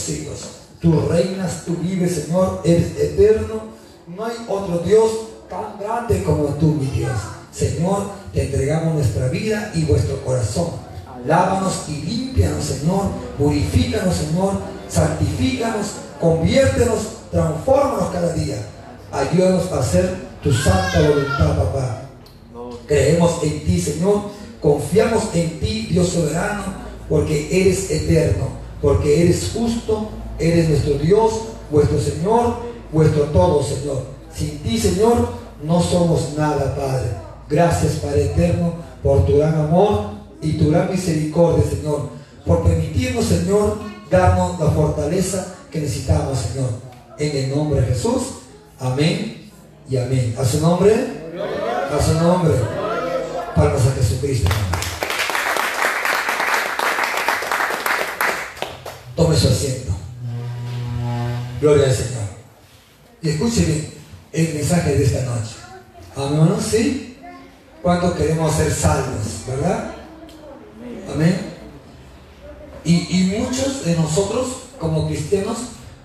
siglos. Tú reinas, tú vives, Señor, eres eterno. No hay otro Dios tan grande como tú, mi Dios. Señor, te entregamos nuestra vida y vuestro corazón. Lávanos y límpianos, Señor. Purifícanos, Señor. Santifícanos, conviértenos, transfórmanos cada día. Ayúdanos a hacer tu santa voluntad, papá. Creemos en ti, Señor. Confiamos en ti, Dios soberano, porque eres eterno, porque eres justo, eres nuestro Dios, vuestro Señor, vuestro todo, Señor. Sin ti, Señor, no somos nada, Padre. Gracias, Padre eterno, por tu gran amor y tu gran misericordia, Señor. Por permitirnos, Señor, darnos la fortaleza que necesitamos, Señor. En el nombre de Jesús. Amén y amén. A su nombre. A su nombre. Palmas a Jesucristo. Tome su asiento. Gloria al Señor. Y escuche bien el mensaje de esta noche. Amén, ¿sí? ¿Cuánto queremos ser salvos, verdad? Amén. Y, y muchos de nosotros, como cristianos,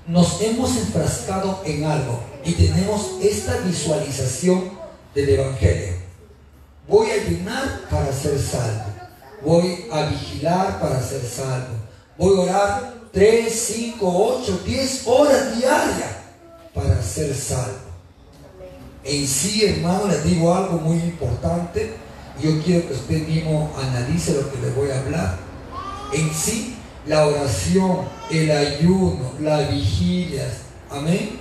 nos hemos enfrascado en algo y tenemos esta visualización del Evangelio. Voy a ayunar para ser salvo. Voy a vigilar para ser salvo. Voy a orar 3, 5, 8, 10 horas diarias para ser salvo. En sí, hermano, les digo algo muy importante. Yo quiero que usted mismo analice lo que le voy a hablar. En sí, la oración, el ayuno, la vigilia, amén,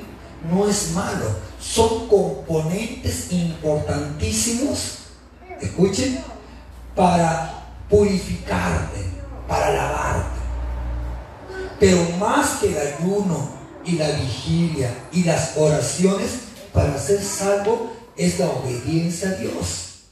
no es malo. Son componentes importantísimos, escuchen, para purificarte, para lavarte. Pero más que el ayuno y la vigilia y las oraciones, para ser salvo es la obediencia a Dios.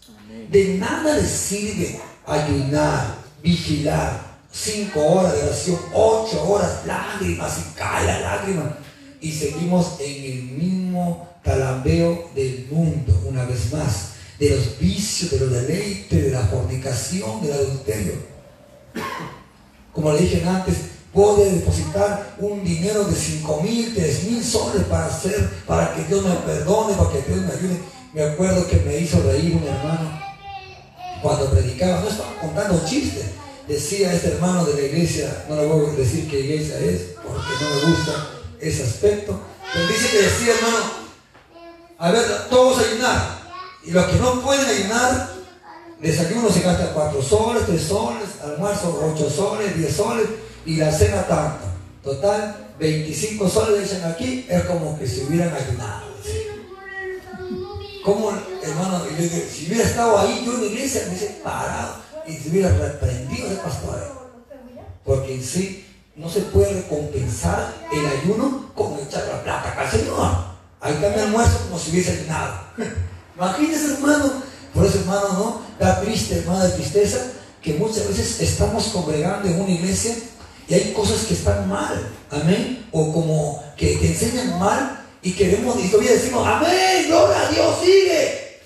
De nada le sirve ayunar, vigilar, cinco horas de oración, ocho horas, lágrimas y cae la lágrima. Y seguimos en el mismo talambeo del mundo, una vez más, de los vicios, de los deleites, de la fornicación, del adulterio. Como le dije antes, puede depositar un dinero de cinco mil, tres mil soles para hacer, para que Dios me perdone, para que Dios me ayude. Me acuerdo que me hizo reír un hermano cuando predicaba, no estaba contando chistes. Decía este hermano de la iglesia, no le voy a decir qué iglesia es, porque no me gusta ese aspecto, pero dice que decía, hermano, a ver, todos ayunar. Y los que no pueden ayunar, desayuno se gasta cuatro soles, tres soles, almuerzo ocho soles, diez soles, y la cena tanto. Total, 25 soles dicen aquí, es como que si hubieran ayunado. Como, hermano, si hubiera estado ahí yo en la iglesia, me hubiese parado y se hubiera reprendido de pastor. Porque en sí no se puede recompensar el ayuno con echar la plata al Señor. Ahí mi almuerzo como si hubiese ayunado. Imagínense, hermano. Por eso, hermano, no, da triste, hermano, de tristeza, que muchas veces estamos congregando en una iglesia y hay cosas que están mal, amén, o como que te enseñan mal y queremos, y todavía decimos, amén, gloria a Dios, sigue.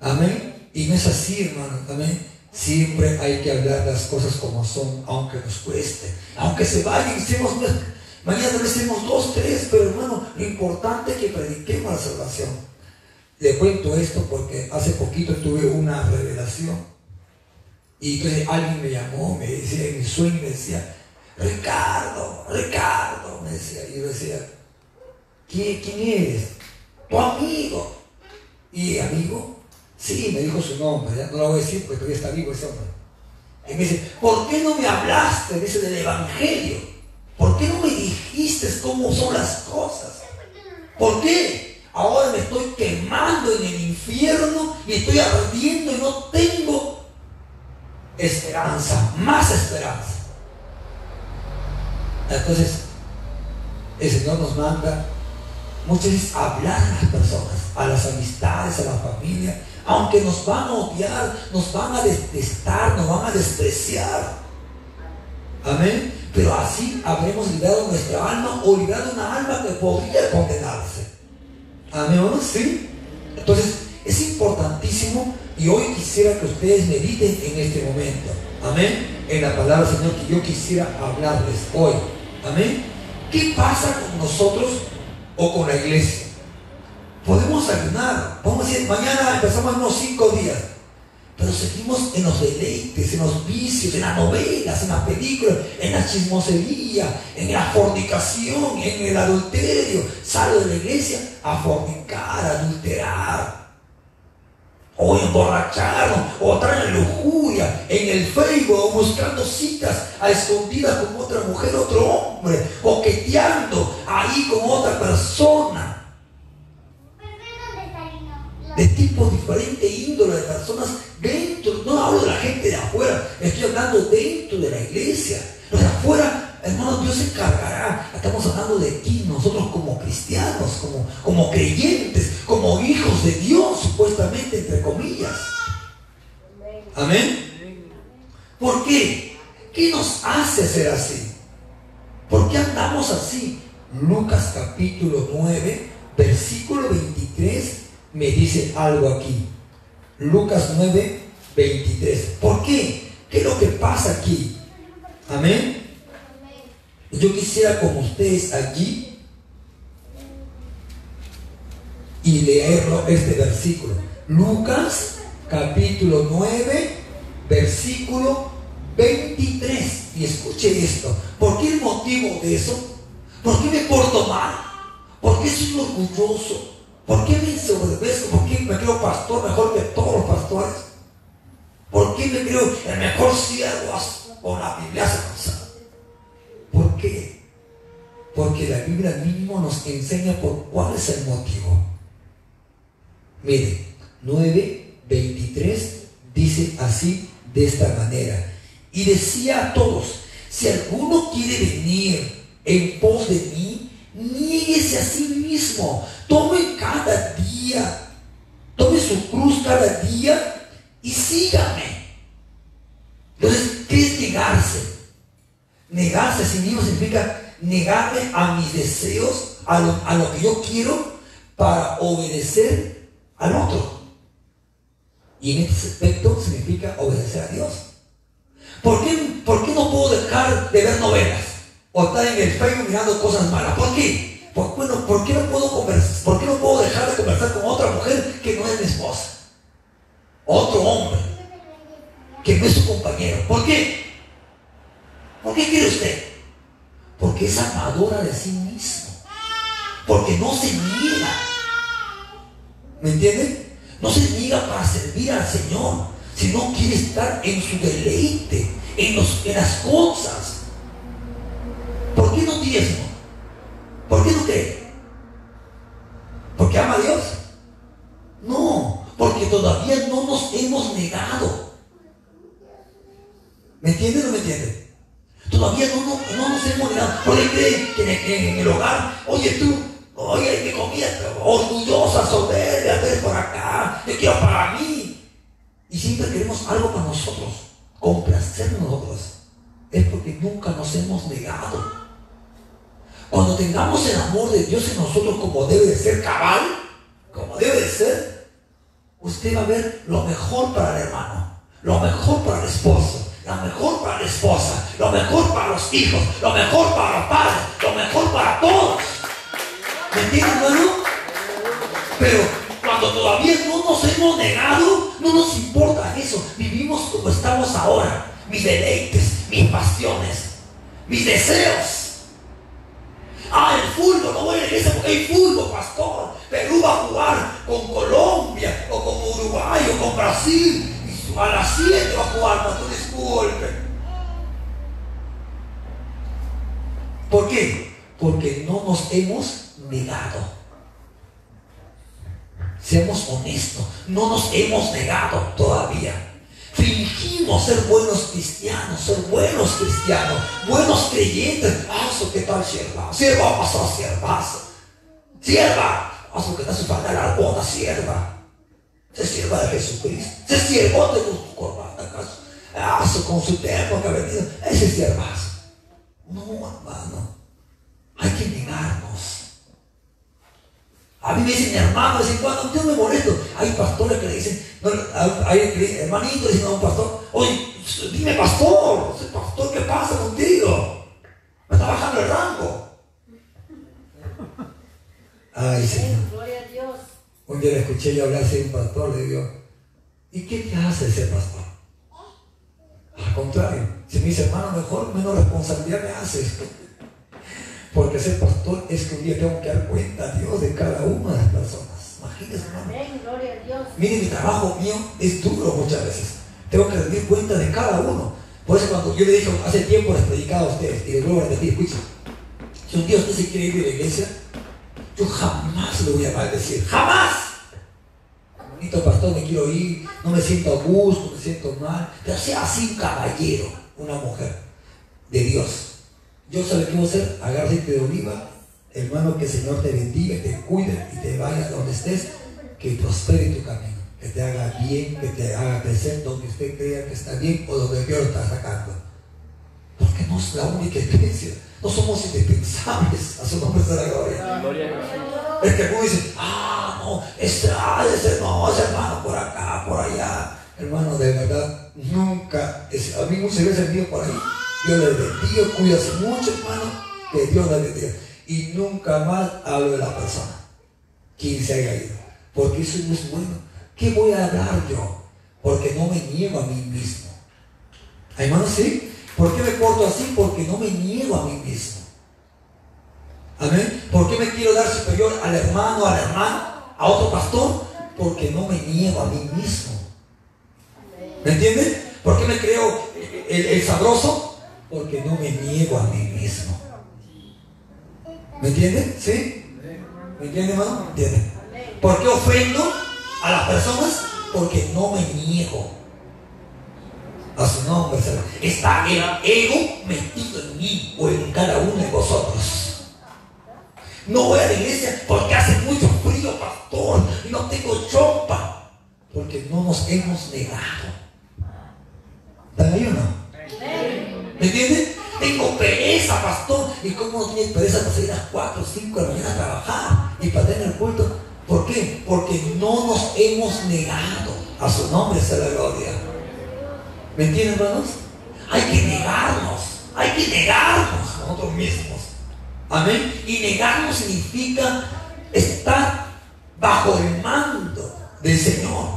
Amén. Y no es así, hermano, amén. Siempre hay que hablar las cosas como son, aunque nos cueste, aunque se vayan, hicimos, mañana lo hicimos dos, tres, pero hermano, lo importante es que prediquemos la salvación. Le cuento esto porque hace poquito tuve una revelación y entonces alguien me llamó, me decía en mi sueño, me decía, Ricardo, Ricardo, me decía, y yo decía, ¿quién, eres? Tu amigo. ¿Y amigo? Sí, me dijo su nombre, no lo voy a decir porque todavía está vivo ese hombre. Y me dice, ¿por qué no me hablaste, dice, del Evangelio? ¿Por qué no me dijiste cómo son las cosas? ¿Por qué? Ahora me estoy quemando en el infierno y estoy ardiendo y no tengo esperanza, más esperanza. Entonces, el Señor nos manda muchas veces hablar a las personas, a las amistades, a la familia, aunque nos van a odiar, nos van a detestar, nos van a despreciar. Amén. Pero así habremos librado nuestra alma o librado una alma que podría condenarse. Amén. Sí. Entonces, es importantísimo y hoy quisiera que ustedes mediten en este momento. Amén. En la palabra, Señor, que yo quisiera hablarles hoy. Amén. ¿Qué pasa con nosotros o con la iglesia? Podemos ayunar. Podemos decir, mañana empezamos unos cinco días. Pero seguimos en los deleites, en los vicios, en las novelas, en las películas, en la chismosería, en la fornicación, en el adulterio. Salgo de la iglesia a fornicar, a adulterar. O emborracharnos, o traer lujuria en el Facebook, buscando citas a escondidas con otra mujer, otro hombre, o queteando ahí con otra persona de tipo diferente, índole de personas dentro, no hablo de la gente de afuera, estoy hablando dentro de la iglesia. Los de afuera, hermano, Dios se encargará. Estamos hablando de ti, nosotros como cristianos, como, como creyentes, como hijos de Dios, supuestamente, entre comillas. Amén. ¿Por qué? ¿Qué nos hace ser así? ¿Por qué andamos así? Lucas capítulo 9, versículo 23 me dice algo aquí. Lucas 9, 23. ¿Por qué? ¿Qué es lo que pasa aquí? Amén. Yo quisiera con ustedes allí y leerlo este versículo. Lucas capítulo 9, versículo 23. Y escuche esto. ¿Por qué el motivo de eso? ¿Por qué me porto mal? ¿Por qué soy orgulloso? ¿Por qué me ensoberbezco? ¿Por qué me creo pastor mejor que todos los pastores? ¿Por qué me creo el mejor siervo con la Biblia se ¿Por qué? Porque la Biblia mismo nos enseña por cuál es el motivo. Mire, 9.23 dice así de esta manera. Y decía a todos, si alguno quiere venir en pos de mí, niéguese a sí mismo, tome cada día, tome su cruz cada día y sígame. Entonces, ¿qué es negarse? Negarse a sí mismo significa negarme a mis deseos, a lo, que yo quiero, para obedecer al otro. Y en este aspecto significa obedecer a Dios. ¿Por qué, ¿Por qué no puedo dejar de ver novelas? O estar en el Facebook mirando cosas malas. ¿Por qué? ¿Por, bueno, ¿por qué no puedo conversar? ¿Por qué no puedo dejar de conversar con otra mujer que no es mi esposa? Otro hombre que no es su compañero. ¿Por qué? ¿Por qué quiere usted? Porque es amadora de sí mismo. Porque no se niega. ¿Me entiende? No se niega para servir al Señor, sino quiere estar en su deleite, en, en las cosas. ¿Por qué no diezmo? ¿Por qué no cree? ¿Porque ama a Dios? No, porque todavía no nos hemos negado. ¿Me entiende o no me entiende? Todavía no, nos hemos negado. Porque cree que en, el hogar, oye tú, oye, mi comida orgullosa, acá, yo quiero para mí. Y siempre queremos algo para nosotros, complacernos nosotros. Es porque nunca nos hemos negado. Cuando tengamos el amor de Dios en nosotros como debe de ser cabal, como debe de ser, usted va a ver lo mejor para el hermano, lo mejor para el esposo, lo mejor para la esposa, lo mejor para los hijos, lo mejor para los padres, lo mejor para todos. ¿Me entienden, hermano? Pero cuando todavía no nos hemos negado, no nos importa eso. Vivimos como estamos ahora. Mis deleites, mis pasiones, mis deseos. Ah, el fútbol, no voy a la iglesia porque hay fútbol, pastor. Perú va a jugar con Colombia, o con Uruguay, o con Brasil. Y a las 7 va a jugar, pastor, disculpe. ¿Por qué? Porque no nos hemos negado. Seamos honestos, no nos hemos negado todavía. Fingimos ser buenos cristianos, ser buenos cristianos, buenos creyentes. Ah, ¿qué tal, sierva? Sierva, pasó, sierva. Sierva, ah, que está su la boda, sierva. Se sierva de Jesucristo. Se sierva de tu corbata, acaso. Ah, con su tiempo que ha venido. Ese siervazo. No, hermano. Hay que negarnos. A mí me dicen hermano, dicen cuando yo me molesto. Hay pastores que le dicen, hay hermanitos dicen a un pastor, oye, dime pastor, pastor, ¿qué pasa contigo? Me está bajando el rango. Ay, Señor. Gloria a Dios. Un día le escuché yo hablar de un pastor, le digo, ¿y qué te hace ese pastor? Al contrario, si me dice, hermano, mejor, menos responsabilidad me hace. Porque ser pastor es que un día tengo que dar cuenta a Dios de cada una de las personas. Imagínense. Amén, gloria a Dios. Miren, mi trabajo mío es duro muchas veces. Tengo que rendir cuenta de cada uno. Por eso cuando yo le dije hace tiempo les predicaba a ustedes, y les vuelvo a repetir, escuchen, si un día usted se quiere ir de la iglesia, yo jamás le voy a maldecir, jamás. Bonito pastor, me quiero ir, no me siento a gusto, me siento mal, pero sea así un caballero, una mujer de Dios. Yo sabe qué hacer, agárrate de oliva, hermano, que el Señor te bendiga, te cuide y te vaya donde estés, que prospere tu camino, que te haga bien, que te haga crecer donde usted crea que está bien o donde Dios está sacando. Porque no es la única iglesia, no somos indispensables, a su nombre de la gloria. Es que algunos dicen, ah, no, ese, ah, ese no, ese hermano por acá, por allá. Hermano, de verdad, nunca, a mí muchas veces mío por ahí Dios le bendiga, cuídase mucho, hermano, que Dios le bendiga. Y nunca más hablo de la persona, quien se haya ido, porque eso no es bueno. ¿Qué voy a hablar yo? Porque no me niego a mí mismo. Hermano, ¿sí? ¿Por qué me porto así? Porque no me niego a mí mismo. Amén. ¿Por qué me quiero dar superior al hermano, al hermano, a otro pastor? Porque no me niego a mí mismo. ¿Me entienden? ¿Por qué me creo el sabroso? Porque no me niego a mí mismo. ¿Me entienden? ¿Sí? ¿Me entienden, hermano? ¿Entienden? ¿Por qué ofendo a las personas? Porque no me niego a su nombre. Está el ego metido en mí o en cada uno de vosotros. No voy a la iglesia porque hace mucho frío, pastor, no tengo chompa. Porque no nos hemos negado. ¿Están ahí o no? ¿Me entiendes? Tengo pereza, pastor. ¿Y cómo no tienes pereza para salir a las 4 o 5 de la mañana a trabajar y para tener el culto? ¿Por qué? Porque no nos hemos negado. A su nombre sea la gloria. ¿Me entienden, hermanos? Hay que negarnos. Hay que negarnos a nosotros mismos. Amén. Y negarnos significa estar bajo el mando del Señor.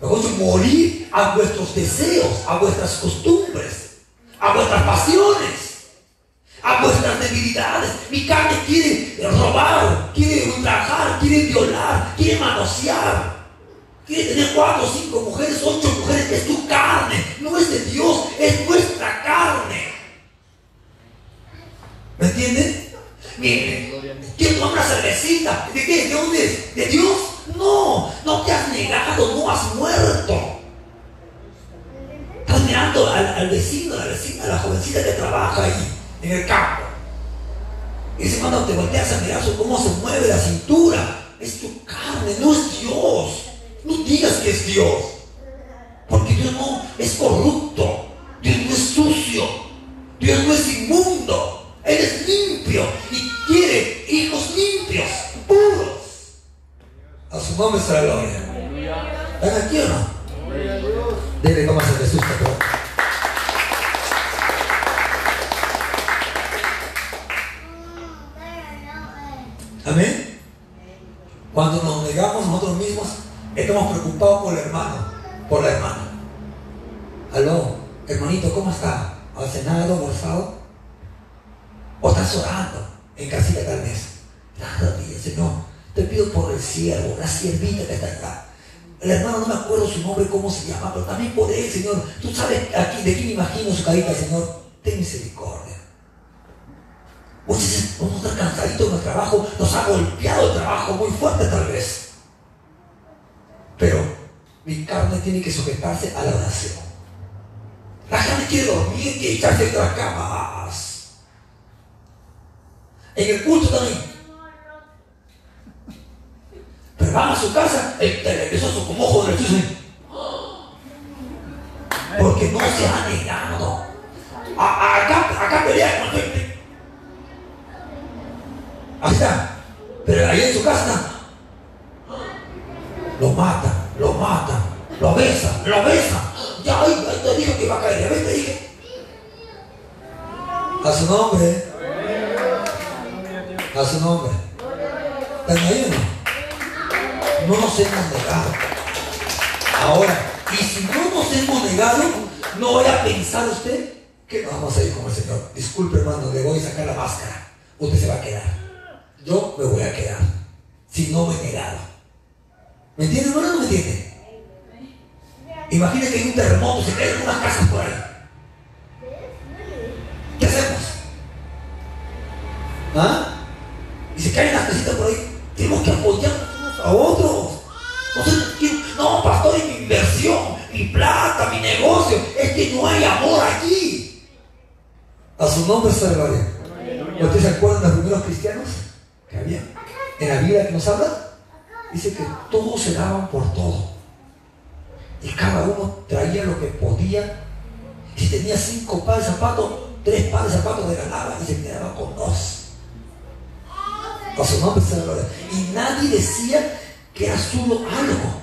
Mejor morir a vuestros deseos, a vuestras costumbres a vuestras pasiones, a vuestras debilidades. Mi carne quiere robar, quiere ultrajar, quiere violar, quiere manosear. Quiere tener cuatro, cinco mujeres, ocho mujeres. Es tu carne, no es de Dios, es nuestra carne. ¿Me entienden? Mire, ¿quién toma una cervecita? ¿De qué? ¿De dónde? ¿De Dios? No, no te has negado, no has muerto. Estás mirando al, vecino, a la vecina, a la jovencita que trabaja ahí, en el campo. Y dice, cuando te volteas a mirar cómo se mueve la cintura, es tu carne, no es Dios. No digas que es Dios. Porque Dios no es corrupto. Dios no es sucio. Dios no es inmundo. Él es limpio y quiere hijos limpios, puros. A su nombre será gloria. ¿Están aquí o no? Dele más a Jesús, por Amén. Cuando nos negamos nosotros mismos, estamos preocupados por el hermano, por la hermana. Aló, hermanito, ¿cómo está? ¿Ha cenado, almorzado? ¿O estás orando en casita tal vez? Nada, Señor, te pido por el siervo, la siervita que está acá. El hermano no me acuerdo su nombre, cómo se llama, pero también por él, Señor. Tú sabes aquí, de quién imagino su carita, Señor. Ten misericordia. Dices, vamos a estar cansaditos en el trabajo, nos ha golpeado el trabajo muy fuerte tal vez. Pero mi carne tiene que sujetarse a la oración. La carne quiere dormir y echarse en las camas. En el culto también. Pero van a su casa, el televisor son como ojo de ah, Porque no se ha negado. A, acá, acá pelea con gente. Ahí está. Pero ahí en su casa Lo mata, lo mata, lo besa, lo besa. Ya ahí, ahí te dijo que iba a caer. Ya ves, te dije. A su nombre. A su nombre. ¿Están ahí o no? No nos hemos negado. Ahora, y si no nos hemos negado, no voy a pensar usted que vamos a ir con el Señor. Disculpe, hermano, le voy a sacar la máscara. Usted se va a quedar. Yo me voy a quedar. Si no me he negado. ¿Me entiende? ¿No, no me entiende? Imagínese que hay un terremoto, se caen unas casas por ahí. ¿Qué hacemos? ¿Ah? Y se caen las casitas por ahí. Tenemos que apoyar a otros. No, pastor, es mi inversión, mi plata, mi negocio. Es que no hay amor aquí. A su nombre se gloria. ¿Ustedes se acuerdan de los primeros cristianos que había en la Biblia que nos habla? Dice que todos se daban por todo. Y cada uno traía lo que podía. Si tenía cinco pares de zapatos, tres pares de zapatos de ganaba y se quedaba con dos. A su nombre se gloria. Y nadie decía que era solo algo.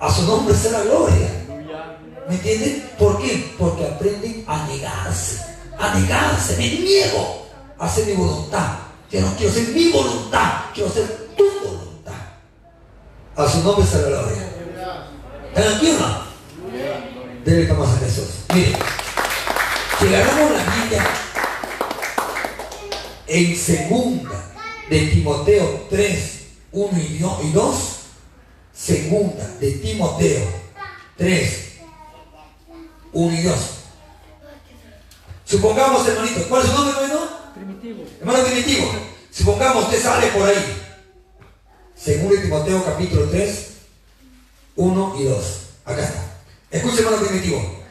A su nombre sea la gloria. ¿Me entienden? ¿Por qué? Porque aprenden a negarse. A negarse. Me niego a hacer mi voluntad. Yo no quiero ser mi voluntad. Quiero ser tu voluntad. A su nombre sea la gloria. ¿Están aquí o no? Debe a Jesús. Mire, si agarramos la Biblia en segunda de Timoteo 3, 1 y 2, segunda de Timoteo 3, 1 y 2. Supongamos, hermanito, ¿cuál es su nombre, hermano? Primitivo. Hermano Primitivo. Supongamos usted sale por ahí. Según Timoteo capítulo 3, 1 y 2. Acá está. Escuche, hermano Primitivo.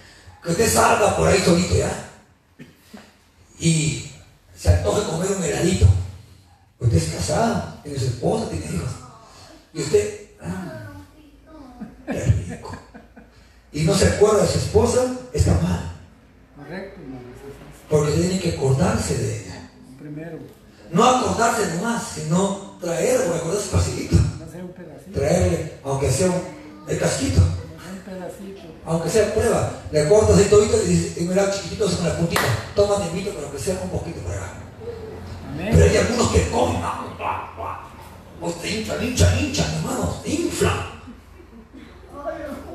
Que usted salga por ahí solito ya. Y se antoje comer un heladito. Usted es casado, tiene su esposa, tiene hijos. Y usted, ah, qué rico. Y no se acuerda de su esposa, está mal. Correcto, Porque tiene que acordarse de ella. Primero. No acordarse nomás, sino traerle, porque acordarse facilito. Traerle, aunque sea un, el casquito. Un pedacito. Aunque sea prueba, le cortas el todito y dices, mira chiquitito con la puntita, toma de invito, pero que sea un poquito para acá. Pero hay algunos que comen, pues te inflan, hinchan, hinchan, hermanos, inflan.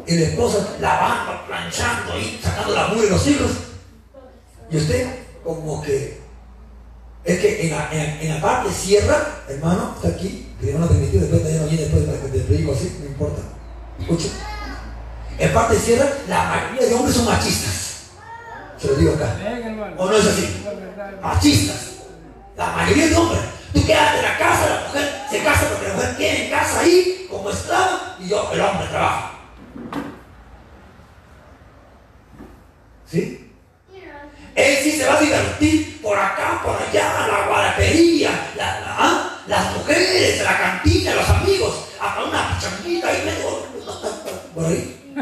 Y la esposa lavando, planchando y sacando la mugre de los hijos. Y usted, como que. Es que en la, en, la parte sierra, hermano, está aquí, que no lo permitió, después ya no viene después del predico así, no importa. Escucha. En parte sierra, la mayoría de hombres son machistas. Se lo digo acá. ¿O no es así? Machistas. La mayoría de hombres. Tú quedas en la casa, la mujer se casa porque la mujer tiene casa ahí como esclava y yo, el hombre trabaja. ¿Sí? Él sí se va a divertir por acá, por allá, la guarapería, ¿ah? las mujeres, la cantina, los amigos, hasta una pichanguita y medio, por ahí.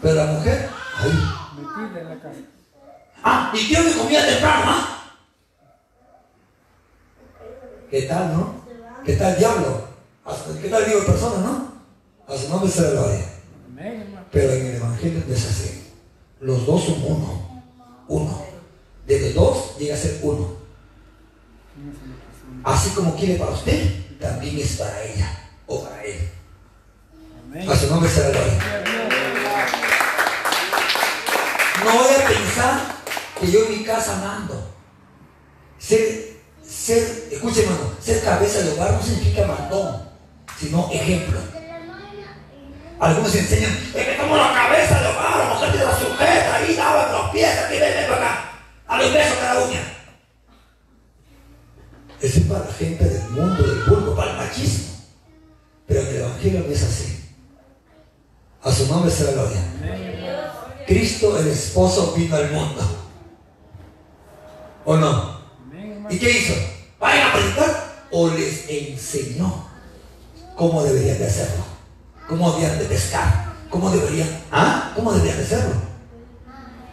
Pero la mujer, ahí. Ah, y tiene comida temprano, ¿ah? ¿Qué tal, no? ¿Qué tal diablo? ¿Qué tal digo persona, no? A su nombre se la gloria. Pero en el Evangelio no es así. Los dos son uno. Uno. Desde dos llega a ser uno. Así como quiere para usted, también es para ella o para él. A su nombre se la gloria. No voy a pensar que yo en mi casa mando. Ser ser, escuche hermano, ser cabeza de hogar no significa mandón, sino ejemplo. Algunos enseñan, es que como la cabeza de hogar, la mujer tiene la sujeta, ahí lava los pies, aquí ven, ven acá, a los besos cada uña. Ese es para la gente del mundo, del vulgo, para el machismo. Pero en el Evangelio no es así. A su nombre se la gloria. Cristo, el esposo, vino al mundo. ¿O no? ¿Y qué hizo? ¿Vayan a predicar? ¿O les enseñó cómo deberían de hacerlo? ¿Cómo deberían de pescar? ¿Cómo deberían? ¿Ah? ¿Cómo deberían de hacerlo?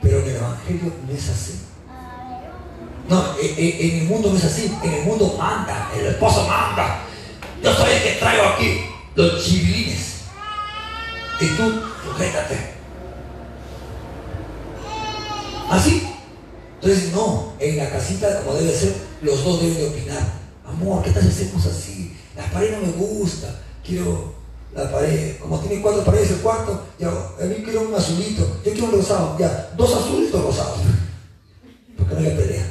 Pero en el Evangelio no es así. No, e, e, en, el mundo no es así. En el mundo manda, el esposo manda. Yo soy el que traigo aquí los chivilines. Y tú, sujétate. ¿Así? Entonces, no, en la casita, como debe ser, los dos deben de opinar. Amor, ¿qué tal si hacemos así? La pared no me gusta, quiero la pared, como tiene cuatro paredes el cuarto, ya, mí quiero un azulito, yo quiero un rosado, ya, dos azules, dos rosados, porque no haya pelea.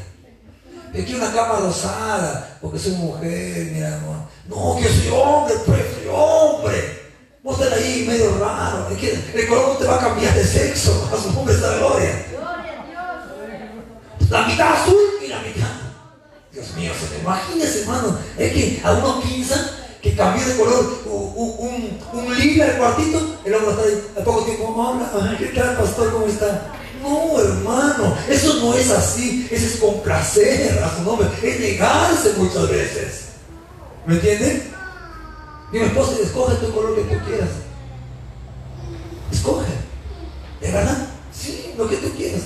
Yo quiero una cama rosada, porque soy mujer, mira, amor. No, que soy hombre, pues, soy hombre. Vos estás ahí medio raro. El color no te va a cambiar de sexo. A su nombre está gloria. La mitad azul y la mitad. Dios mío, se te imagínese, hermano. Es que a uno piensa que cambió de color un, un, lila el cuartito, el hombre está ahí, al poco tiempo, ¿cómo habla? ¿Qué tal, pastor? ¿Cómo está? No, hermano, eso no es así. Eso es complacer a su nombre, es negarse muchas veces. ¿Me entienden? Mi esposa, escoge tu color que tú quieras. Escoge. ¿De verdad? Sí, lo que tú quieras.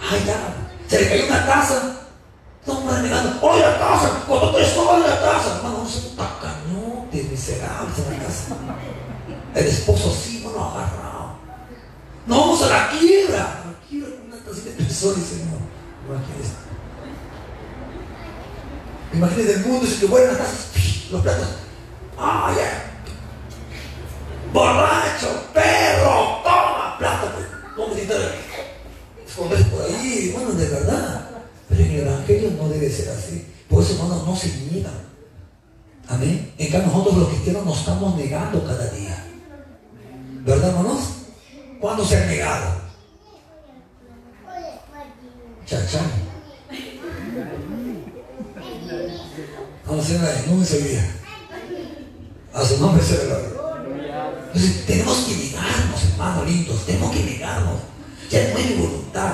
Ay, ya. Se le cayó una taza. No, me negando. ¡Oye, la taza! Cuando te escoges la taza. Hermano, no son tacañotes miserables en la casa. El esposo sí no lo agarrado. No, a la quiebra. La quiebra con una tacita de pesos, Señor. Imagínese. Imagínese el mundo, dice que vuelven las tazas, los platos. ¡Ay, borracho, perro, toma, plato! ¿Cómo pues, por ahí? Bueno, de verdad. Pero en el Evangelio no debe ser así. Por eso, hermanos, no se niegan. Amén. En cambio, nosotros los cristianos nos estamos negando cada día. ¿Verdad, hermanos? ¿Cuándo se han negado? Chachán. Vamos a hacer una denuncia hoy día. A su nombre se Entonces, tenemos que negarnos, hermanos lindos, tenemos que negarnos. Ya no hay voluntad.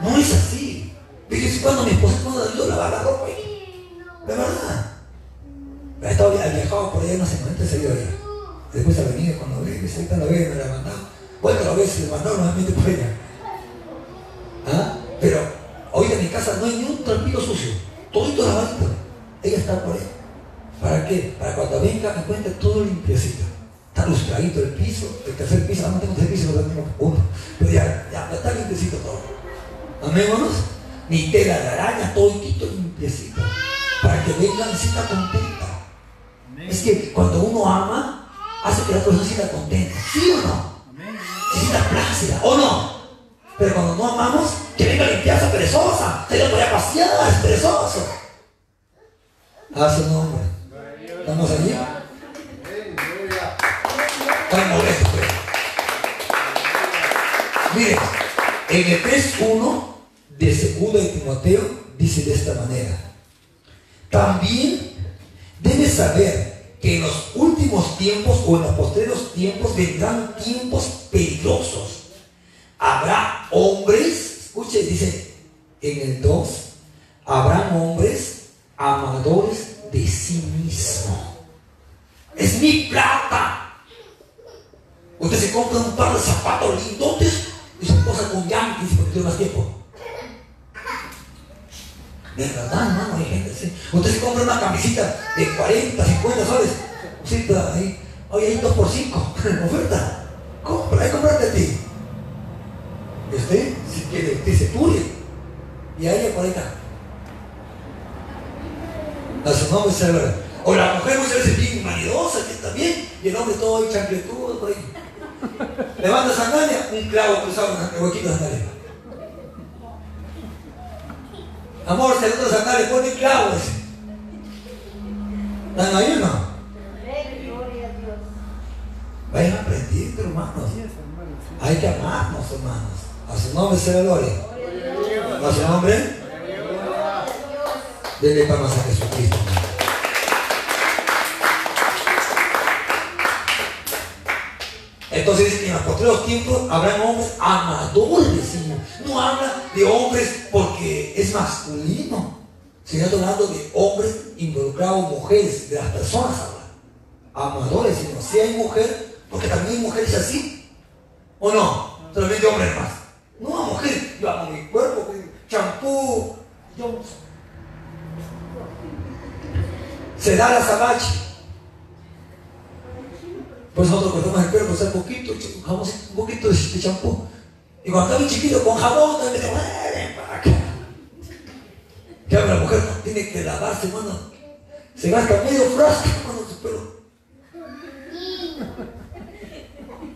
No es así. Fíjense cuando mi esposa no yo lavar la ropa. De verdad. Ha estado viajado por allá, no sé, no se dio ahí. Después ha venido cuando ve, dice, ahorita la ve, me la mandado. Vuelta la vez se le mandó nuevamente por ella. ¿Ah? Pero hoy en mi casa no hay ni un trampito sucio. Todo lavadito. Ella está por ahí. ¿Para qué? Para cuando venga encuentre todo limpiecito. Está lustradito el piso, el tercer piso, no tengo tres pisos, no tengo uno. Pero ya, ya está limpiecito todo. Amémonos. Ni tela de araña, todo limpiecito. Para que venga visita contenta. Es que cuando uno ama, hace que la persona sienta contenta. ¿Sí o no? Se sienta plácida, ¿o no? Pero cuando no amamos, que venga limpieza perezosa. Se le voy a pasear, es perezoso. A su nombre. ¿Estamos allí? Molestos. Miren, en el 3.1 de segundo de Timoteo dice de esta manera. También debes saber que en los últimos tiempos o en los posteriores tiempos vendrán tiempos peligrosos. Habrá hombres, escuche, dice en el 2, habrán hombres amadores de sí mismo. Es mi plata. Usted se compra un par de zapatos lindotes y su esposa con yankees porque más tiempo. De verdad, hermano, hay gente así. Usted se compra una camisita de 40, 50 soles. Sí, ahí. Oye, hay 2 por 5 oferta. Compra, hay comprarte a ti. Y usted, si quiere, dice, pure. Y a ella por ahí está a su nombre se O la mujer muchas veces bien manidosa, que está bien, y el hombre todo ahí chancletudo, por ahí. Levanta sandalia, un clavo cruzado en el huequito de sandalia. Amor, se otro sandalia, pone clavo ese. ¿Están ahí o no? Vayan aprendiendo, hermanos. Hay que amarnos, hermanos. A su nombre se gloria. A su nombre. Dele palmas a Jesucristo. Entonces en los posteriores tiempos habrán hombres amadores sí No habla de hombres porque es masculino, sino está hablando de hombres involucrados, mujeres, de las personas Amadores, sino si hay mujer, porque también hay mujeres así. ¿O no? Solamente hombres más. No, mujer, yo amo mi cuerpo, champú, yo se da la sabache. Pues nosotros cortamos el pelo con un poquito, un de champú. Y cuando estaba chiquito con jabón, también me para Ya la mujer tiene que lavarse, hermano. Se gasta medio frasco, hermano, su pelo.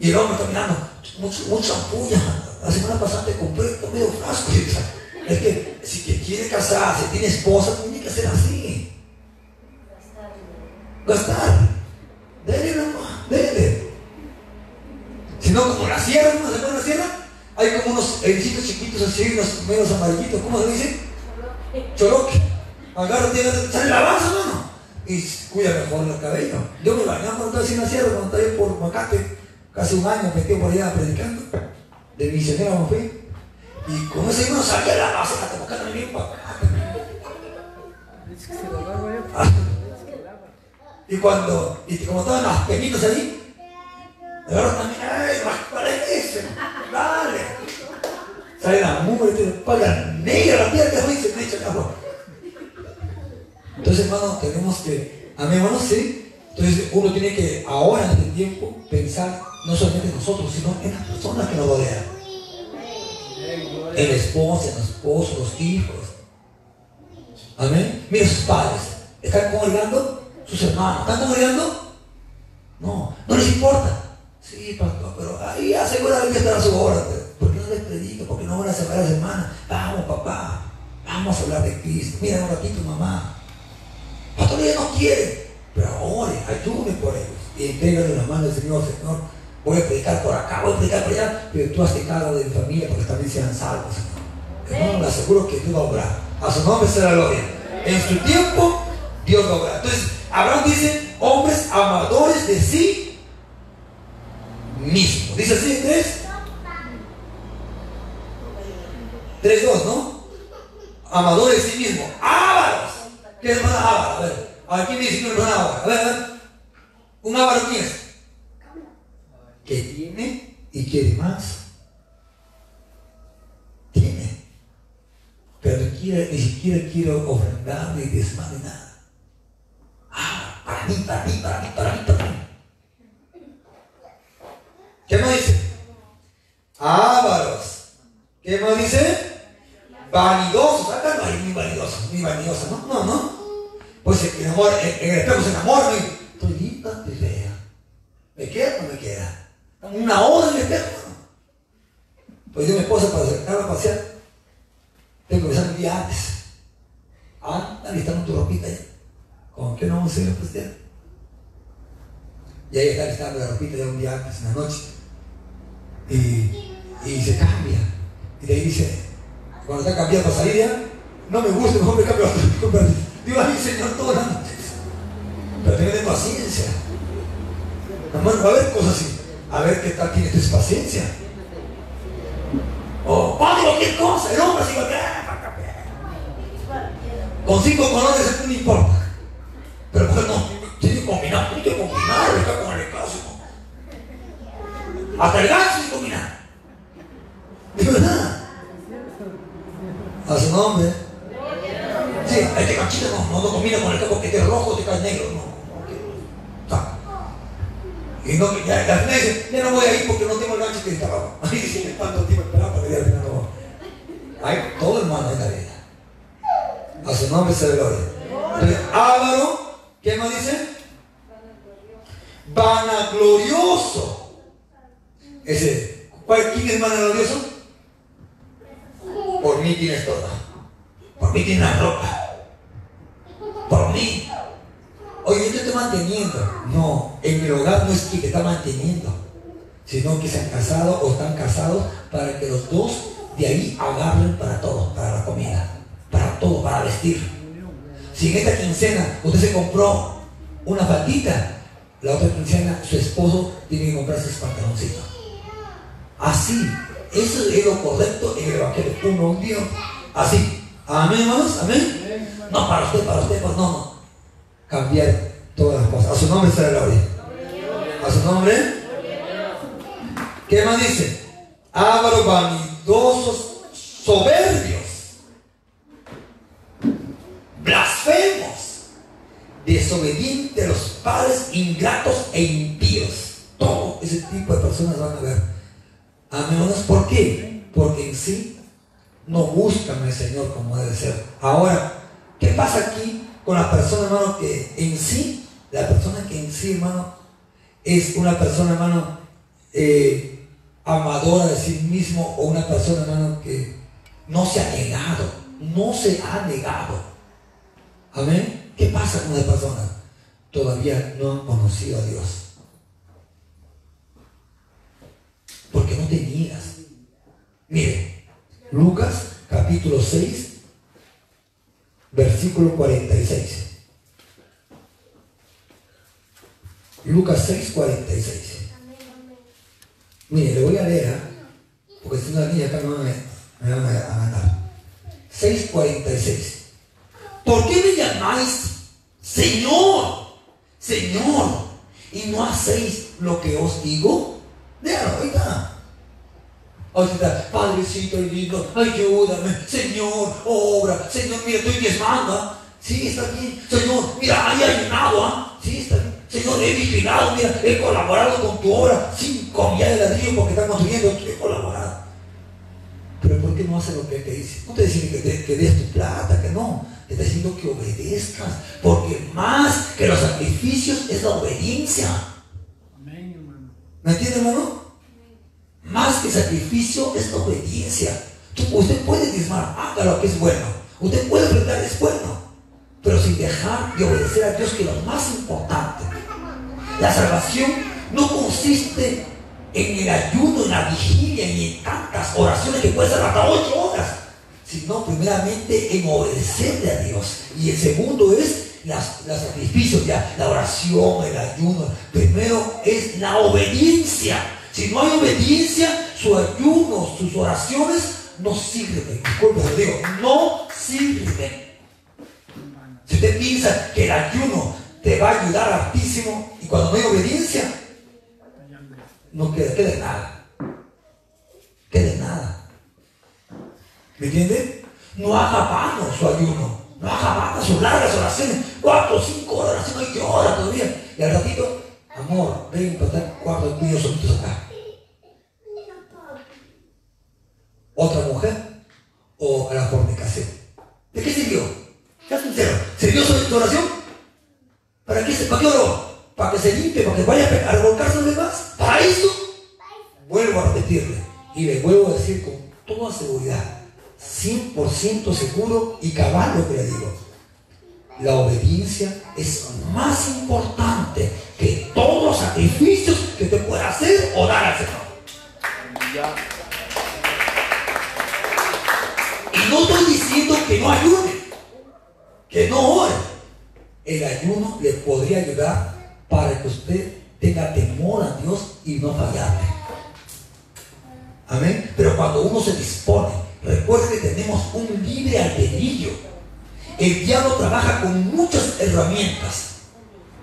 Y el hombre está mirando, mucho, mucha ampulla. La semana pasada te compré medio frasco. Es que si quiere casarse, tiene esposa, tiene que ser así. Gastar. Dele, dele. Si no, como la sierra, ¿no se la sierra? Hay como unos edificios chiquitos así, unos medios amarillitos, ¿cómo se dice? Choroque. Agarra, sale la base, hermano. Y cuida mejor el cabello. Yo me bañaba cuando estaba en la sierra, cuando estaba por Macate, casi un año metido por allá predicando. De misionero me fui. Y con ese uno salía la base, la tocando bien para Y cuando, y como estaban las penitas ahí, agarró también, ¡ay, parece! ¡Dale! Sale la mugre, te paga negra la piel que dice, me dice cabrón. Entonces, hermano, tenemos que, a mi hermano, sí. Entonces, uno tiene que, ahora en este tiempo, pensar no solamente en nosotros, sino en las personas que nos rodean. El esposo, el esposo, los hijos. Amén. Mira sus padres. ¿Están congregando? Sus hermanos. ¿Están congregando? No, no les importa. Sí, pastor, pero ahí asegura que estará su hora. ¿Por qué no les predico? ¿Por qué no van a a las hermanas? Vamos, papá. Vamos a hablar de Cristo. Mira un ratito, mamá. Pastor, ella no quiere. Pero ore, ayúdenme por ellos. Y entrégale las manos del Señor, Señor. Voy a predicar por acá, voy a predicar por allá. Pero tú has cargo de mi familia porque también sean salvos, Señor. Hermano, le aseguro que Dios va a obrar. A su nombre será gloria. En su tiempo, Dios va a obrar. Entonces, Abraham dice, hombres amadores de sí mismo. Dice así, tres. Tres, dos, ¿no? Amadores de sí mismo. Ávaros. ¿Qué es hermana ávaro? A ver, a ver, ¿quién dice que es ávaro? A ver. ¿Un ávaro quién es? Que tiene y quiere más. Tiene. Pero ni, quiere, ni siquiera quiere ofrendar ni nada. ¿Qué más dice? Ávaros. ¿Qué más dice? Vanidosos. Acá no hay ni vanidosos, ni vanidosos, ¿no? No, no. Pues se enamora, en el espejo se enamora estoy linda, estoy fea. ¿Me queda o no me queda? Una hora en el espejo. Pues yo mi esposa para acercarme a pasear, tengo que empezar un día antes. Ah, está tu ropita ya. ¿Con qué no a ir a pasear? Y ahí está listando la ropita ya un día antes, en la noche. Y, y se cambia. Y de ahí dice, cuando está cambiando ya, no me gusta, mejor me cambio otro. Digo, ay Señor, todas las. Pero tenés paciencia. Hermano, va a haber cosas así. A ver qué tal tienes paciencia. O, oh, cualquier cosa, el hombre así, con cinco colores no importa. Pero pues no, tiene que combinar, tiene que combinar, está con el caso. Hasta el gas que combinar. De verdad. A su nombre. Sí, hay que cachita no, no, combina con el capo que es rojo, te cae negro, no. Y no, ya, ya, ya no voy a ir porque no tengo el gancho que estaba. Ahí dice, ¿cuánto tiempo esperaba para que al final no Hay todo hermano en la vida. A su nombre se gloria. Entonces, Álvaro ¿Qué más dice? Vanaglorioso. Ese, ¿quién es vanaglorioso? Por mí tienes todo. Por mí tienes la ropa. Por mí. Oye, yo te estoy manteniendo. No, en el hogar no es que te está manteniendo, sino que se han casado o están casados para que los dos de ahí agarren para todo, para la comida, para todo, para vestir. Si en esta quincena usted se compró una faldita, la otra quincena su esposo tiene que comprarse ese pantaloncito. Así, eso es lo correcto en el Evangelio. Uno, un Dios. Así. Amén, hermanos. Amén. No, para usted, para usted, pues no, no. Cambiar todas las cosas. A su nombre será gloria. A su nombre. ¿Qué más dice? Ávaros vanidosos, soberbios blasfemos, desobedientes a los padres, ingratos e impíos. Todo ese tipo de personas van a ver. Amén. ¿Por qué? Porque en sí no buscan al Señor como debe ser. Ahora, con la persona, hermano, que en sí, la persona que en sí, hermano, es una persona, hermano, eh, amadora de sí mismo o una persona, hermano, que no se ha negado, no se ha negado. Amén. ¿Qué pasa con esa persona? Todavía no han conocido a Dios. Porque no te niegas. Mire, Lucas capítulo 6, versículo 46. Lucas 6, 46. Mire, le voy a leer, ¿eh? porque si no la niña acá no me, me van a ganar. 6.46. ¿Por qué me llamáis Señor? Señor. Y no hacéis lo que os digo. Déjalo, ahorita. Ahorita, Padrecito lindo, ayúdame. Señor, obra. Señor, mira, estoy diezmando. Sí, está bien. Señor, mira, hay ayunado. ¿ah? Sí, está bien. Señor, he vigilado, mira, he colaborado con tu obra. Cinco millones de ladrillos porque están construyendo, he colaborado. Pero ¿por qué no hace lo que Él te dice? No te dice que, que des tu plata, que no. Te está diciendo que obedezcas. Porque más que los sacrificios es la obediencia. Amén, hermano. ¿Me entiende, hermano? Más que sacrificio es la obediencia. usted puede diezmar, hágalo que es bueno. Usted puede ofrendar, es bueno. Pero sin dejar de obedecer a Dios, que es lo más importante. La salvación no consiste en el ayuno, en la vigilia y en tantas oraciones que pueden ser hasta ocho horas, sino primeramente en obedecerle a Dios. Y el segundo es las, los sacrificios, ya, la oración, el ayuno. Primero es la obediencia. Si no hay obediencia, su ayuno, sus oraciones no sirven. Disculpe, digo, no sirven. Si usted piensa que el ayuno te va a ayudar hartísimo y cuando no hay obediencia, no queda nada. Queda nada. ¿Me entiende? No haga vano su ayuno. No haga vano sus largas oraciones. Cuatro, cinco horas, no hay que hora todavía. Y al ratito, amor, ven para estar cuatro tuyos solitos acá. Otra mujer o a la fornicación. ¿De qué sirvió? Ya sincero. ¿Sirvió su oración? ¿Para qué, ¿Para qué oró? ¿Para que se limpie? ¿Para que vaya a revolcarse los demás? ¿Para eso? Vuelvo a repetirle y le vuelvo a decir con toda seguridad, 100% seguro y cabal lo que le digo. La obediencia es más importante que todos los sacrificios que te pueda hacer o dar al Señor. Y no estoy diciendo que no ayude, que no ore. El ayuno le podría ayudar para que usted tenga temor a Dios y no fallarle. Amén. Pero cuando uno se dispone, recuerde que tenemos un libre albedrío. El diablo trabaja con muchas herramientas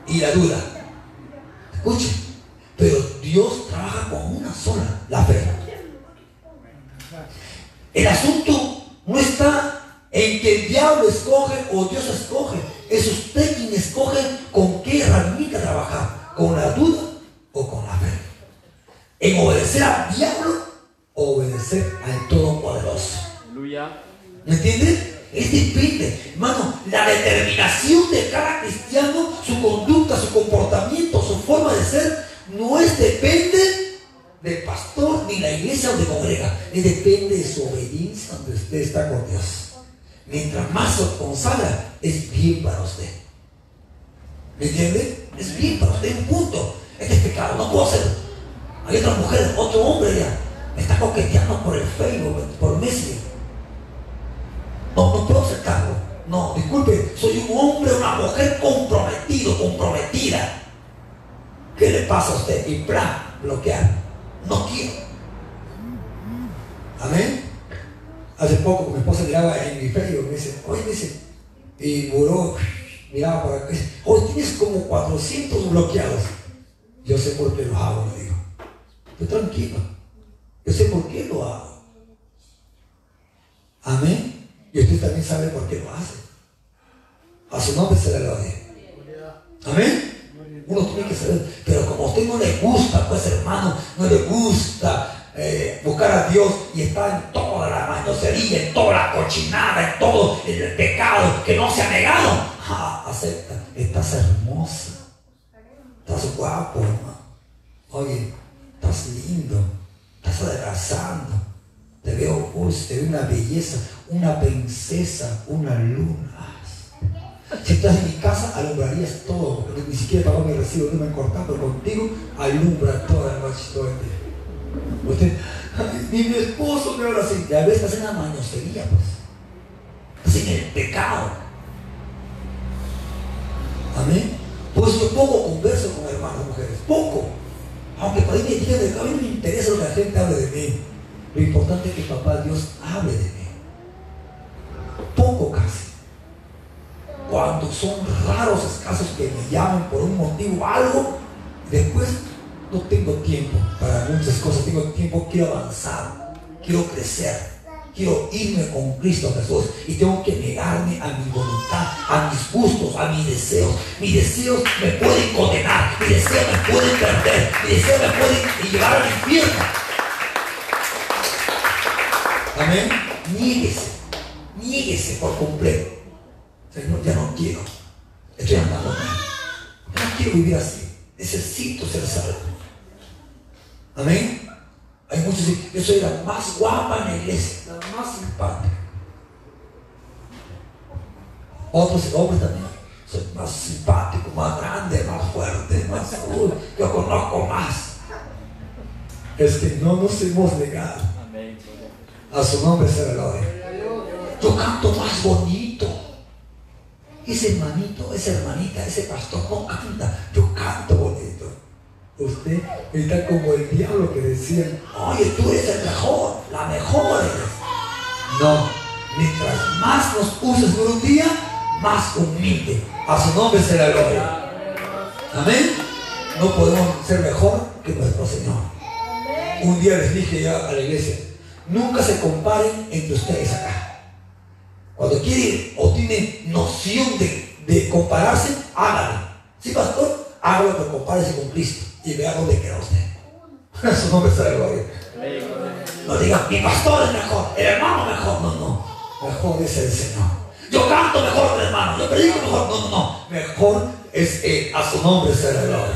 y la duda. Escuche, pero Dios trabaja con una sola, la fe. El asunto no está en que el diablo escoge o Dios escoge. Es usted quien escoge con con la duda o con la fe. En obedecer al diablo obedecer al Todopoderoso. ¿Me entiendes? Es depende, hermano, la determinación de cada cristiano, su conducta, su comportamiento, su forma de ser, no es depende del pastor ni la iglesia donde congrega, es depende de su obediencia donde usted está con Dios. Mientras más se consagra, es bien para usted. ¿Me entiende? Es bien para usted, un punto. Este es pecado, no puedo hacerlo. Hay otra mujer, otro hombre ya me está coqueteando por el Facebook, por Messi. No, no puedo aceptarlo. No, disculpe, soy un hombre, una mujer comprometido, comprometida. ¿Qué le pasa a usted? Y plan, bloquear. No quiero. Amén. Hace poco mi esposa miraba en mi Facebook y me dice, oye, dice, y buró, miraba para acá, hoy tienes como 400 bloqueados. Yo sé por qué los hago, le digo. Estoy tranquilo. Yo sé por qué lo hago. Amén. Y usted también sabe por qué lo hace. A su nombre se le gloria. Amén. Uno tiene que saber. Pero como a usted no le gusta, pues hermano, no le gusta eh, buscar a Dios y está en toda la manosería, en toda la cochinada, en todo el pecado que no se ha negado. Acepta. Estás hermosa. Estás guapo, hermano. Oye, estás lindo. Estás adelgazando. Te veo, te veo una belleza, una princesa, una luna. Si estás en mi casa, alumbrarías todo. Ni siquiera pagó mi recibo, no me cortado, pero contigo alumbra toda la noche, todo el día. Usted, ni mi esposo me habla así. Ya ves, estás en la mañosería, pues. Estás en el pecado. Amén. Pues yo poco converso con hermanas mujeres, poco. Aunque para mí me digan, a mí me interesa lo que la gente hable de mí. Lo importante es que papá Dios hable de mí. Poco casi. Cuando son raros escasos que me llaman por un motivo, algo, después no tengo tiempo para muchas cosas, tengo tiempo, quiero avanzar, quiero crecer, quiero irme con Cristo Jesús y tengo que negarme a mi voluntad, a mis gustos, a mis deseos. Mis deseos me pueden condenar, mis deseos me pueden perder, mis deseos me pueden llevar al infierno. Amén. Niéguese, niéguese por completo. Señor, ya no quiero. Estoy andando mal. No quiero vivir así. Necesito ser salvo. Amén. Hay muchos que yo soy la más guapa en la iglesia, más simpática. Otros hombres también. Soy más simpático, más grande, más fuerte, más seguro. Yo conozco más. Es que no nos hemos negado. A su nombre se gloria. Yo canto más bonito. Ese hermanito, esa hermanita, ese pastor no canta. Yo canto bonito. Usted está como el diablo que decía, oye, tú eres el mejor, la mejor. No, mientras más nos uses por un día, más humilde. A su nombre será gloria. Amén. No podemos ser mejor que nuestro Señor. Un día les dije ya a la iglesia, nunca se comparen entre ustedes acá. Cuando quiere o tiene noción de, de compararse, hágalo. Sí, pastor, hágalo, pero compárese con Cristo y vea dónde queda usted. Su nombre sea gloria. No diga, mi pastor es mejor, el hermano mejor. No, no. Mejor es el Señor. Yo canto mejor que el hermano, yo predico mejor. No, no, no. Mejor es Él. A su nombre la gloria.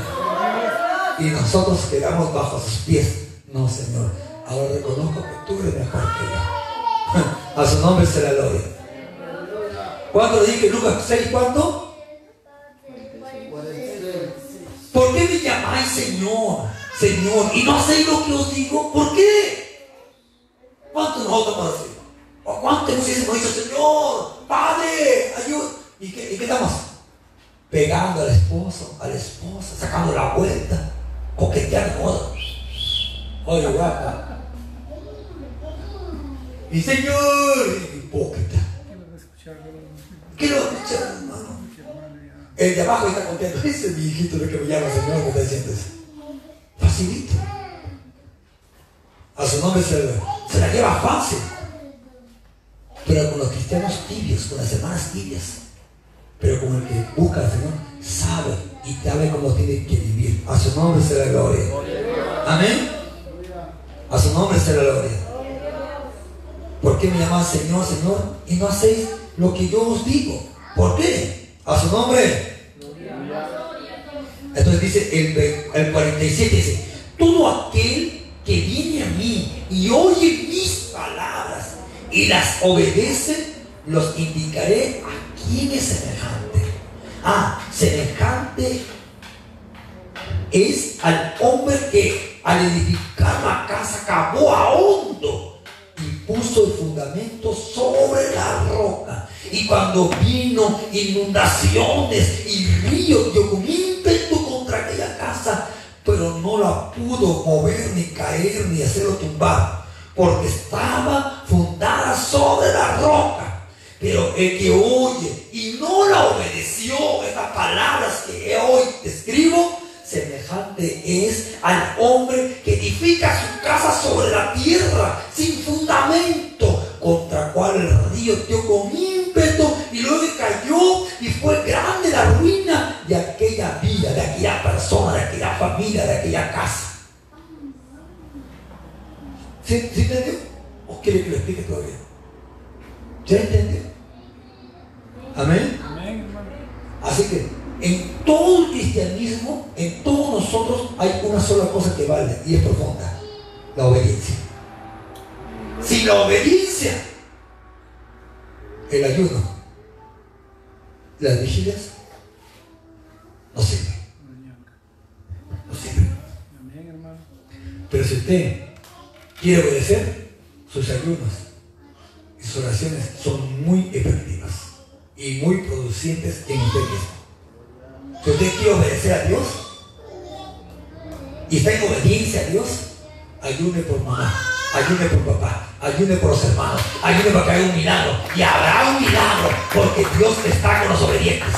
Y nosotros quedamos bajo sus pies. No, Señor. Ahora reconozco que tú eres mejor que yo. A su nombre sea la gloria. ¿Cuánto le dije Lucas 6? ¿Cuánto? ¿Por qué me llamáis Señor, Señor? Y no hacéis lo que os digo. ¿Por qué? ¿Cuánto nosotros podemos decir? ¿O cuánto hemos dicho, Señor, Padre, ayuda? ¿Y qué, ¿Y qué estamos? Pegando al esposo, a la esposa, sacando la vuelta, coqueteando. Oye, guapa. Mi Señor, hipócrita. ¿Qué lo escuchar, hermano? El de abajo está contento. Ese es mi hijito lo que me llama Señor, que está diciendo eso. Facilito. A su nombre se, se la lleva fácil. Pero con los cristianos tibios, con las hermanas tibias. Pero con el que busca al Señor, sabe y sabe cómo tiene que vivir. A su nombre se la gloria. Amén. A su nombre se la gloria. ¿Por qué me llaman Señor, Señor? Y no hacéis lo que yo os digo. ¿Por qué? A su nombre. Entonces dice el, 47, dice, todo aquel que viene a mí y oye mis palabras y las obedece, los indicaré a quién es semejante. Ah, semejante es al hombre que al edificar la casa acabó a hondo y puso el fundamento sobre la roca. Y cuando vino inundaciones y ríos, dio la pudo mover, ni caer, ni hacerlo tumbar, porque estaba fundada sobre la roca. Pero el que oye y no la obedeció, estas palabras que hoy escribo, semejante es al hombre que edifica su casa sobre la tierra sin fundamento, contra cual el río dio con ímpetu y luego cayó y fue grande la ruina de aquella vida, de aquella persona, de aquella familia, de aquella casa. ¿Sí, ¿sí entendió? ¿O quiere que lo explique todavía? ¿Ya entendió? Amén. Así que en todo el cristianismo, en todos nosotros hay una sola cosa que vale y es profunda, la obediencia. Sin la obediencia, el ayuno, las vigilias, no sirven. No sirven. Pero si usted quiere obedecer, sus ayunos y sus oraciones son muy efectivas y muy producentes en usted mismo. Si usted quiere obedecer a Dios y está en obediencia a Dios, ayune por mamá, ayune por papá, ayune por los hermanos, ayune para que haya un milagro. Y habrá un milagro porque Dios está con los obedientes.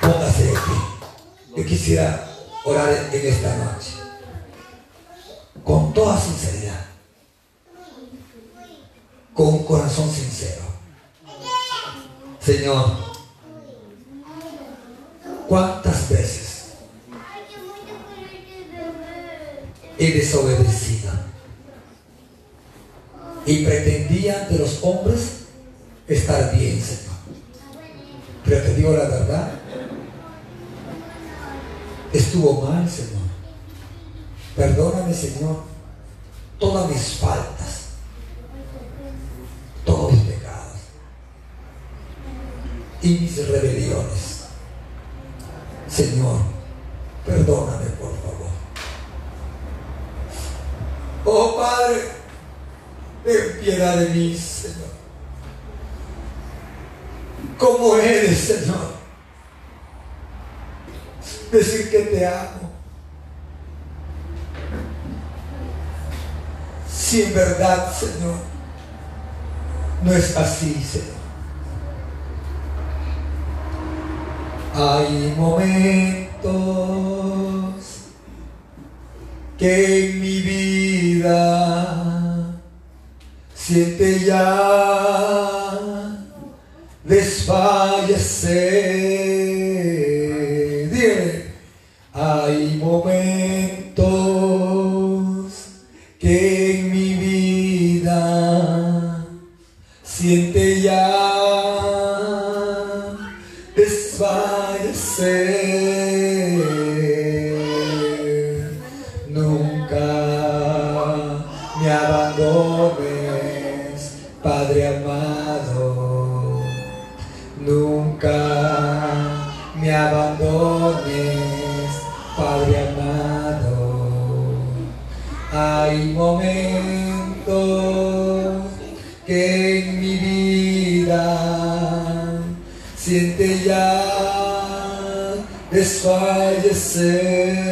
Póngase de pie. Yo quisiera orar en esta noche con toda sinceridad, con un corazón sincero. Señor, ¿Cuántas veces he desobedecido? Y pretendía ante los hombres estar bien, Señor. Pero te digo la verdad, estuvo mal, Señor. Perdóname, Señor, todas mis faltas, todos mis pecados y mis rebeliones. Señor, perdóname por favor. Oh Padre, ten piedad de mí, Señor. ¿Cómo eres, Señor? Decir que te amo. Si en verdad, Señor, no es así, Señor. Hay momentos que en mi vida siente ya desfallecer. Que en mi vida siente ya desfallecer.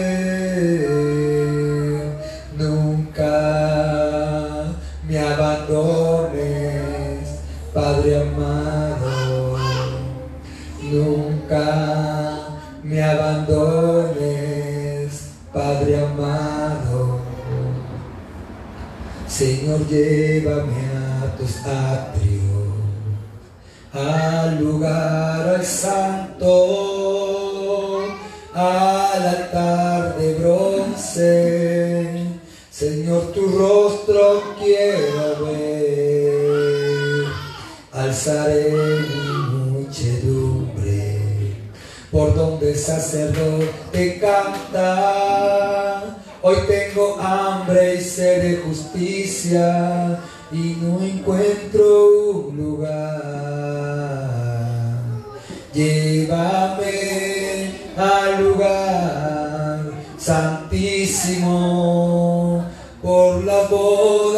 Nunca me abandones, Padre amado. Nunca me abandones, Padre amado. Señor, llévame a tus atrios, al lugar al santo al altar de bronce. Señor, tu rostro quiero ver. Alzaré mi muchedumbre por donde el sacerdote canta. Hoy tengo hambre y sed de justicia y no encuentro un lugar. Llévame al lugar santísimo por la voz